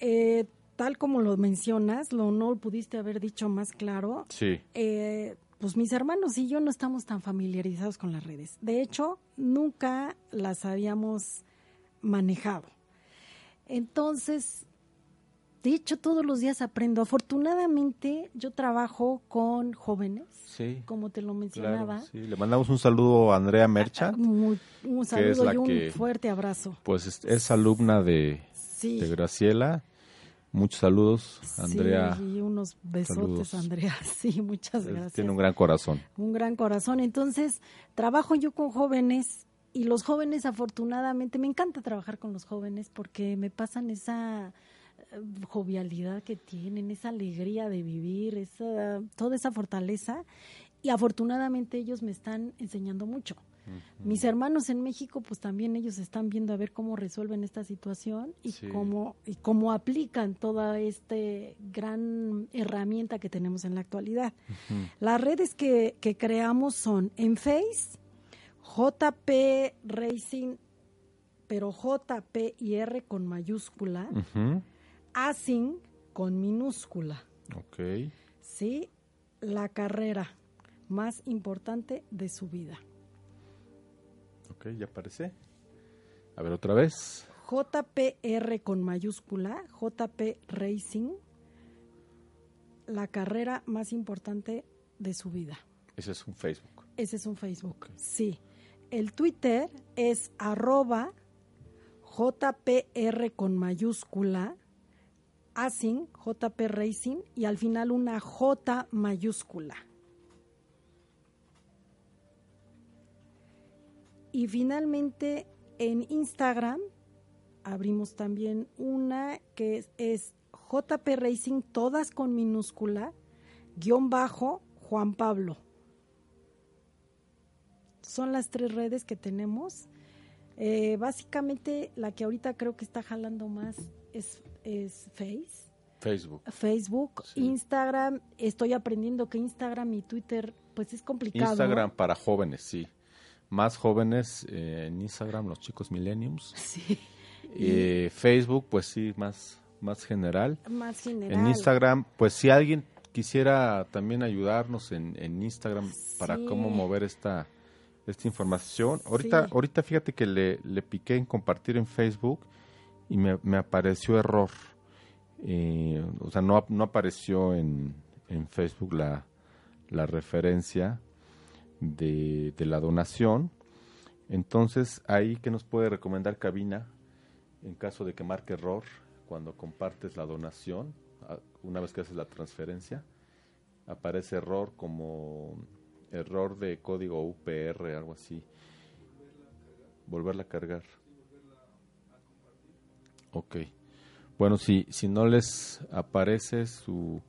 Speaker 2: Eh, tal como lo mencionas, lo no lo pudiste haber dicho más claro.
Speaker 1: Sí.
Speaker 2: Eh, pues mis hermanos y yo no estamos tan familiarizados con las redes. De hecho, nunca las habíamos manejado. Entonces, de hecho, todos los días aprendo. Afortunadamente, yo trabajo con jóvenes,
Speaker 1: Sí.
Speaker 2: como te lo
Speaker 1: Claro,
Speaker 2: mencionaba.
Speaker 1: sí. Le mandamos un saludo a Andrea Merchant,
Speaker 2: Muy- un saludo y un
Speaker 1: que-
Speaker 2: fuerte abrazo.
Speaker 1: pues es, es alumna de,
Speaker 2: Sí.
Speaker 1: de Graciela. Muchos saludos, Andrea.
Speaker 2: Sí, y unos besotes,
Speaker 1: saludos.
Speaker 2: Andrea. Sí, muchas gracias.
Speaker 1: Tiene un gran corazón.
Speaker 2: un gran corazón. Entonces, trabajo yo con jóvenes y los jóvenes afortunadamente, me encanta trabajar con los jóvenes porque me pasan esa jovialidad que tienen, esa alegría de vivir, esa, toda esa fortaleza y afortunadamente ellos me están enseñando mucho. Mis hermanos en México, pues también ellos están viendo a ver cómo resuelven esta situación y
Speaker 1: Sí.
Speaker 2: cómo y cómo aplican toda esta gran herramienta que tenemos en la actualidad. Las redes que, que creamos son en Face, JP Racing, pero JP y R con mayúscula. Asing con minúscula,
Speaker 1: Ok.
Speaker 2: ¿sí? La carrera más importante de su vida.
Speaker 1: Ok, ya aparece. A ver otra vez.
Speaker 2: JPR con mayúscula, JP Racing, la carrera más importante de su vida.
Speaker 1: Ese es un Facebook.
Speaker 2: Ese es un Facebook.
Speaker 1: Ok.
Speaker 2: Sí. El Twitter es arroba JPR con mayúscula, Asing, JP Racing, y al final una J mayúscula. Y finalmente en Instagram, abrimos también una que es, JP Racing, todas con minúscula, guion bajo, Juan Pablo. Son las tres redes que tenemos. Eh, básicamente la que ahorita creo que está jalando más es, es Face.
Speaker 1: Facebook.
Speaker 2: Facebook,
Speaker 1: Sí.
Speaker 2: Instagram. Estoy aprendiendo que Instagram y Twitter pues es complicado.
Speaker 1: Instagram para jóvenes, sí. Más jóvenes eh, en Instagram, los chicos millenniums.
Speaker 2: Sí,
Speaker 1: Eh, Facebook, pues sí, más, más general.
Speaker 2: más general.
Speaker 1: En Instagram, pues si alguien quisiera también ayudarnos en, en Instagram para cómo mover esta, esta información. Ahorita,
Speaker 2: Sí.
Speaker 1: ahorita fíjate que le, le piqué en compartir en Facebook y me, me apareció error. Eh, o sea, no, no apareció en, en Facebook la, la referencia de, de la donación. Entonces, ahí que nos puede recomendar cabina en caso de que marque error cuando compartes la donación, una vez que haces la transferencia, aparece error como error de código UPR, algo así. Volverla a cargar. Ok. Bueno, si, si no les aparece su,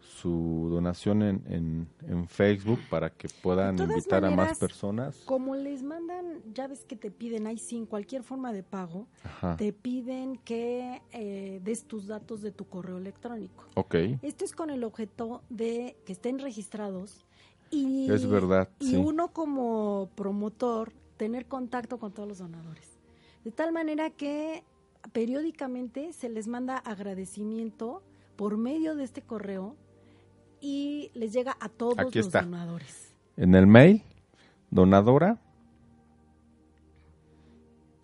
Speaker 1: su donación en, en, en Facebook para que puedan invitar a más personas.
Speaker 2: Como les mandan, ya ves que te piden, ahí sin cualquier forma de pago,
Speaker 1: Ajá.
Speaker 2: te piden que eh, des tus datos de tu correo electrónico.
Speaker 1: Ok.
Speaker 2: Esto es con el objeto de que estén registrados y,
Speaker 1: Es verdad,
Speaker 2: y
Speaker 1: sí.
Speaker 2: uno como promotor tener contacto con todos los donadores. De tal manera que periódicamente se les manda agradecimiento por medio de este correo y les llega a todos
Speaker 1: Aquí
Speaker 2: los
Speaker 1: está.
Speaker 2: donadores.
Speaker 1: En el mail, donadora,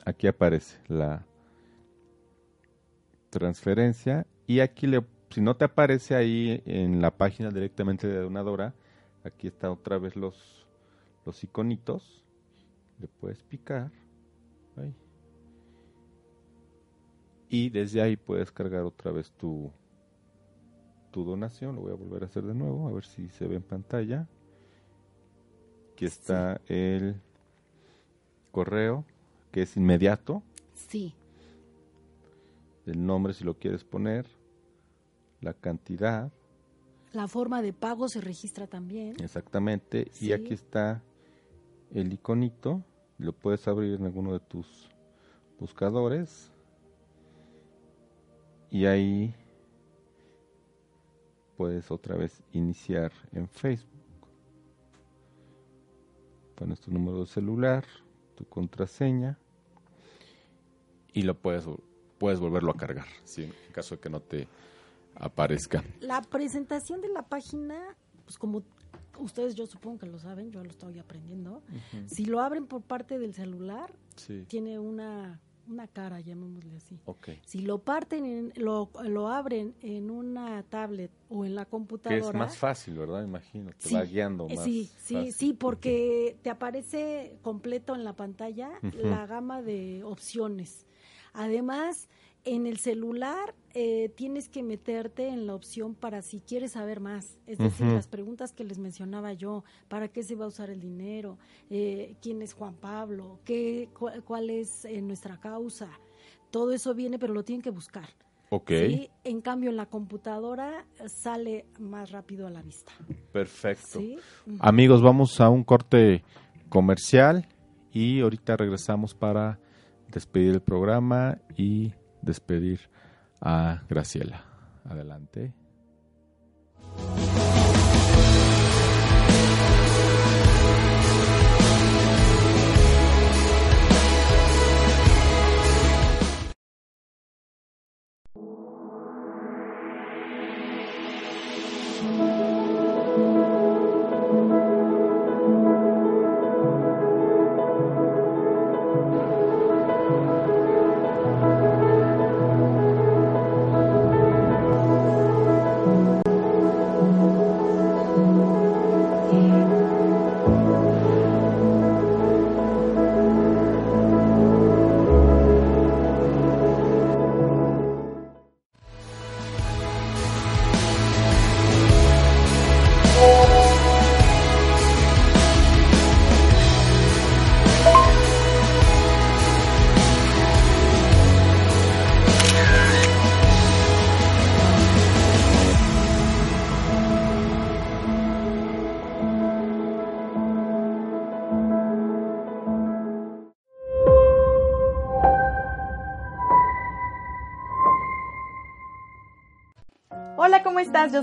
Speaker 1: aquí aparece la transferencia y aquí le, si no te aparece ahí en la página directamente de donadora, aquí está otra vez los, los iconitos, le puedes picar y desde ahí puedes cargar otra vez tu, tu donación, lo voy a volver a hacer de nuevo, a ver si se ve en pantalla. Aquí está el correo, que es inmediato,
Speaker 2: Sí,
Speaker 1: el nombre si lo quieres poner, la cantidad,
Speaker 2: la forma de pago se registra también.
Speaker 1: exactamente,
Speaker 2: Sí.
Speaker 1: y aquí está el iconito, lo puedes abrir en alguno de tus buscadores, y ahí puedes otra vez iniciar en Facebook. Pones tu número de celular, tu contraseña y lo puedes puedes volverlo a cargar, si en caso de que no te aparezca.
Speaker 2: La presentación de la página, pues como ustedes yo supongo que lo saben, yo lo estoy aprendiendo. Si lo abren por parte del celular,
Speaker 1: Sí.
Speaker 2: tiene una, una cara, llamémosle así.
Speaker 1: Ok.
Speaker 2: Si lo parten, en- lo, lo abren en una tablet o en la
Speaker 1: Que
Speaker 2: computadora.
Speaker 1: es más fácil, ¿verdad? Imagino, te
Speaker 2: Sí,
Speaker 1: va guiando
Speaker 2: eh,
Speaker 1: más.
Speaker 2: Sí, sí,
Speaker 1: fácil.
Speaker 2: sí, porque te aparece completo en la pantalla
Speaker 1: Ujú.
Speaker 2: la gama de opciones. Además, en el celular eh, tienes que meterte en la opción para si quieres saber más. Es decir, las preguntas que les mencionaba yo, ¿para qué se va a usar el dinero? Eh, ¿Quién es Juan Pablo? ¿Qué, cu- ¿Cuál es eh, nuestra causa? Todo eso viene, pero lo tienen que buscar.
Speaker 1: Ok,
Speaker 2: ¿sí? En cambio, en la computadora sale más rápido a la vista.
Speaker 1: perfecto.
Speaker 2: ¿sí?
Speaker 1: Amigos, vamos a un corte comercial y ahorita regresamos para despedir el programa y despedir a Graciela. Adelante.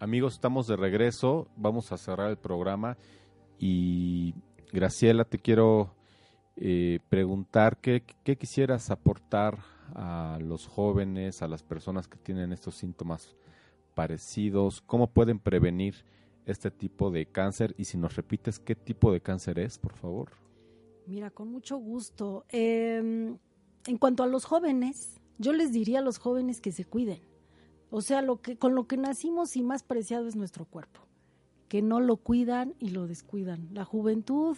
Speaker 1: Amigos, estamos de regreso. Vamos a cerrar el programa. Y Graciela, te quiero eh, preguntar qué, quisieras aportar a los jóvenes, a las personas que tienen estos síntomas parecidos, cómo pueden prevenir este tipo de cáncer y si nos repites qué tipo de cáncer es, por favor.
Speaker 2: Mira, con mucho gusto. Eh, en cuanto a los jóvenes, yo les diría a los jóvenes que se cuiden. O sea, lo que, con lo que nacimos y más preciado es nuestro cuerpo, que no lo cuidan y lo descuidan. La juventud,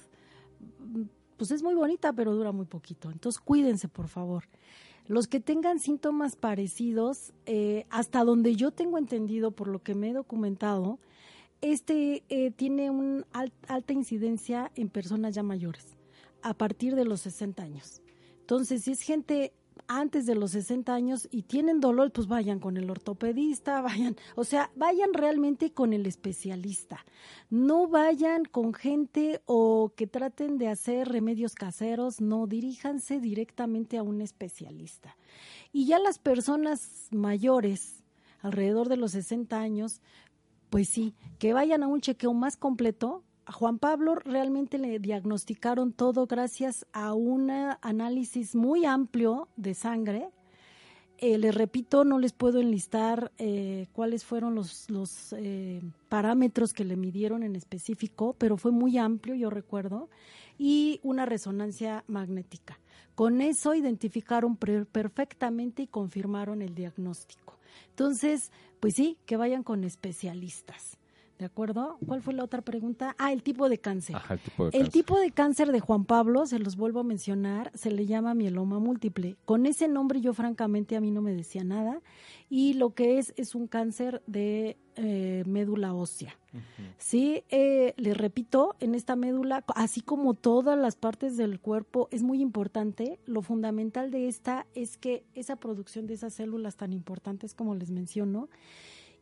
Speaker 2: pues es muy bonita, pero dura muy poquito. Entonces, cuídense, por favor. Los que tengan síntomas parecidos, eh, hasta donde yo tengo entendido, por lo que me he documentado, este eh, tiene una alta incidencia en personas ya mayores, a partir de los 60 años. Entonces, si es gente antes de los 60 años y tienen dolor, pues vayan con el ortopedista, vayan, o sea, vayan realmente con el especialista. No vayan con gente o que traten de hacer remedios caseros, no, diríjanse directamente a un especialista. Y ya las personas mayores, alrededor de los 60 años, pues sí, que vayan a un chequeo más completo, a Juan Pablo realmente le diagnosticaron todo gracias a un análisis muy amplio de sangre. Eh, les repito, no les puedo enlistar eh, cuáles fueron los, los eh, parámetros que le midieron en específico, pero fue muy amplio, yo recuerdo, y una resonancia magnética. Con eso identificaron perfectamente y confirmaron el diagnóstico. Entonces, pues sí, que vayan con especialistas. ¿De acuerdo? ¿Cuál fue la otra pregunta? Ah, el tipo de cáncer.
Speaker 1: Ajá, el tipo de
Speaker 2: el
Speaker 1: cáncer.
Speaker 2: tipo de cáncer de Juan Pablo, se los vuelvo a mencionar, se le llama mieloma múltiple. Con ese nombre yo francamente a mí no me decía nada y lo que es es un cáncer de eh, médula ósea. Uh -huh. Sí, eh, le repito, en esta médula, así como todas las partes del cuerpo, es muy importante. Lo fundamental de esta es que esa producción de esas células tan importantes como les menciono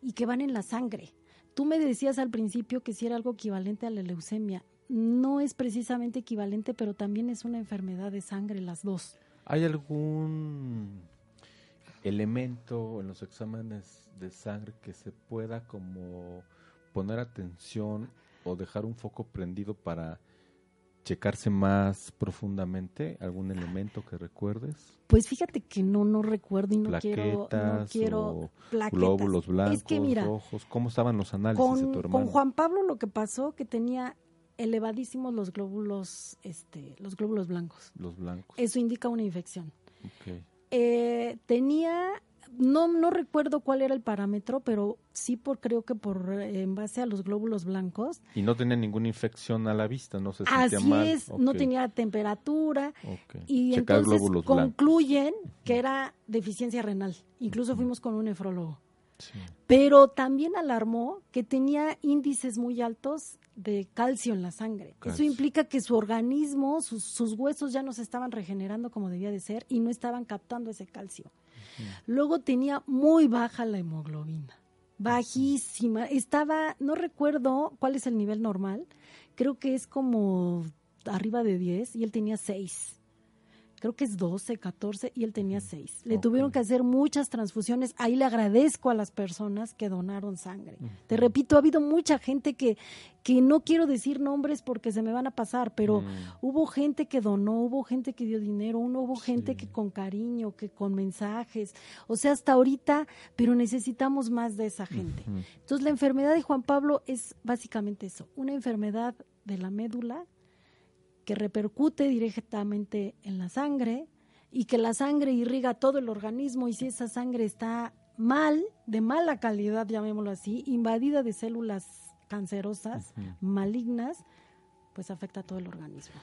Speaker 2: y que van en la sangre. Tú me decías al principio que si era algo equivalente a la leucemia. No es precisamente equivalente, pero también es una enfermedad de sangre, las dos.
Speaker 1: ¿Hay algún elemento en los exámenes de sangre que se pueda como poner atención o dejar un foco prendido para checarse más profundamente algún elemento que recuerdes?
Speaker 2: Pues fíjate que no, no recuerdo y no quiero, no quiero
Speaker 1: o
Speaker 2: plaquetas.
Speaker 1: glóbulos blancos,
Speaker 2: es que mira,
Speaker 1: rojos, ¿cómo estaban los análisis
Speaker 2: con,
Speaker 1: de tu hermano?
Speaker 2: Con Juan Pablo lo que pasó que tenía elevadísimos los glóbulos, este, los glóbulos blancos.
Speaker 1: Los blancos.
Speaker 2: Eso indica una infección.
Speaker 1: Okay.
Speaker 2: Eh, tenía no, no recuerdo cuál era el parámetro, pero sí por creo que por en base a los glóbulos blancos.
Speaker 1: Y no tenía ninguna infección a la vista, no se
Speaker 2: Así
Speaker 1: sentía mal.
Speaker 2: es,
Speaker 1: okay.
Speaker 2: no tenía temperatura
Speaker 1: okay.
Speaker 2: y
Speaker 1: Checar
Speaker 2: entonces concluyen
Speaker 1: blancos.
Speaker 2: que era deficiencia renal. Incluso uh -huh. fuimos con un nefrólogo.
Speaker 1: Sí.
Speaker 2: Pero también alarmó que tenía índices muy altos de calcio en la sangre. Calcio. Eso implica que su organismo, sus, sus, huesos ya no se estaban regenerando como debía de ser y no estaban captando ese calcio. -huh. Luego tenía muy baja la hemoglobina, bajísima. Estaba, no recuerdo cuál es el nivel normal, creo que es como arriba de 10 y él tenía 6. Creo que es 12, 14 y él tenía 6. Le tuvieron que hacer muchas transfusiones. Ahí le agradezco a las personas que donaron sangre. Te repito, ha habido mucha gente que, que no quiero decir nombres porque se me van a pasar, pero hubo gente que donó, hubo gente que dio dinero, uno hubo gente que con cariño, que con mensajes. O sea, hasta ahorita, pero necesitamos más de esa gente. Entonces, la enfermedad de Juan Pablo es básicamente eso, una enfermedad de la médula que repercute directamente en la sangre y que la sangre irriga todo el organismo. Y si esa sangre está mal, de mala calidad, llamémoslo así, invadida de células cancerosas, malignas, pues afecta a todo el organismo.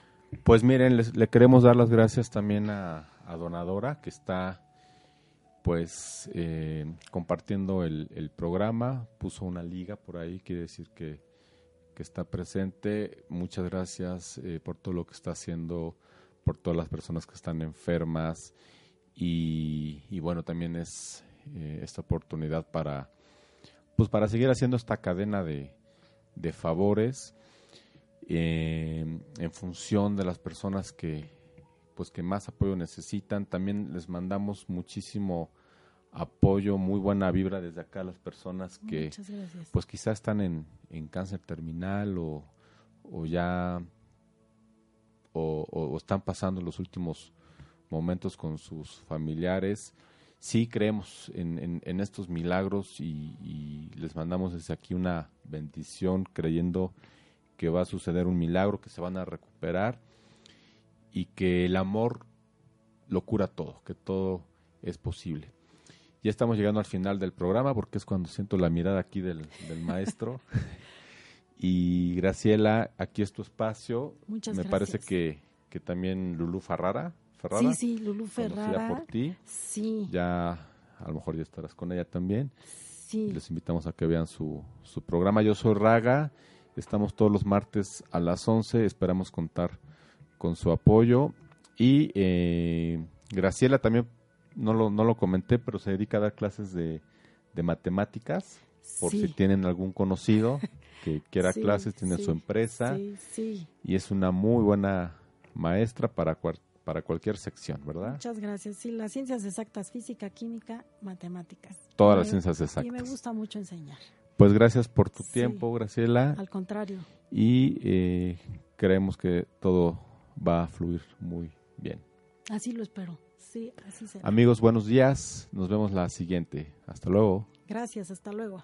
Speaker 1: Pues miren, le queremos dar las gracias también a, Donadora, que está pues eh, compartiendo el, el, programa, puso una liga por ahí, quiere decir que que está presente. Muchas gracias eh, por todo lo que está haciendo, por todas las personas que están enfermas y, bueno, también es eh, esta oportunidad para, pues para seguir haciendo esta cadena de, de favores eh, en función de las personas que, pues que más apoyo necesitan. También les mandamos muchísimo apoyo, muy buena vibra desde acá a las personas que pues quizás están en, en cáncer terminal o, o ya o, están pasando los últimos momentos con sus familiares. Sí creemos en, en, estos milagros y, les mandamos desde aquí una bendición creyendo que va a suceder un milagro, que se van a recuperar y que el amor lo cura todo, que todo es posible. Ya estamos llegando al final del programa porque es cuando siento la mirada aquí del, maestro. y Graciela, aquí es tu espacio.
Speaker 2: Muchas
Speaker 1: Me parece que, que también Lulú Ferrara.
Speaker 2: Ferrara. Sí, sí, Lulú Ferrara.
Speaker 1: por ti.
Speaker 2: Sí.
Speaker 1: Ya, a lo mejor ya estarás con ella también.
Speaker 2: Sí.
Speaker 1: Les invitamos a que vean su, su programa. Yo soy Raga. Estamos todos los martes a las 11. Esperamos contar con su apoyo. Y eh, Graciela también no lo, no lo comenté, pero se dedica a dar clases de, de matemáticas, por si tienen algún conocido que quiera clases, tiene su empresa y es una muy buena maestra para, para cualquier sección, ¿verdad?
Speaker 2: Muchas gracias. Sí, las ciencias exactas, física, química, matemáticas.
Speaker 1: Todas las ciencias exactas. Y
Speaker 2: me gusta mucho enseñar.
Speaker 1: Pues gracias por tu tiempo, Graciela.
Speaker 2: Al contrario.
Speaker 1: Y eh, creemos que todo va a fluir muy bien.
Speaker 2: Así lo espero.
Speaker 1: Amigos, buenos días. Nos vemos la siguiente. Hasta luego.
Speaker 2: Gracias, hasta luego.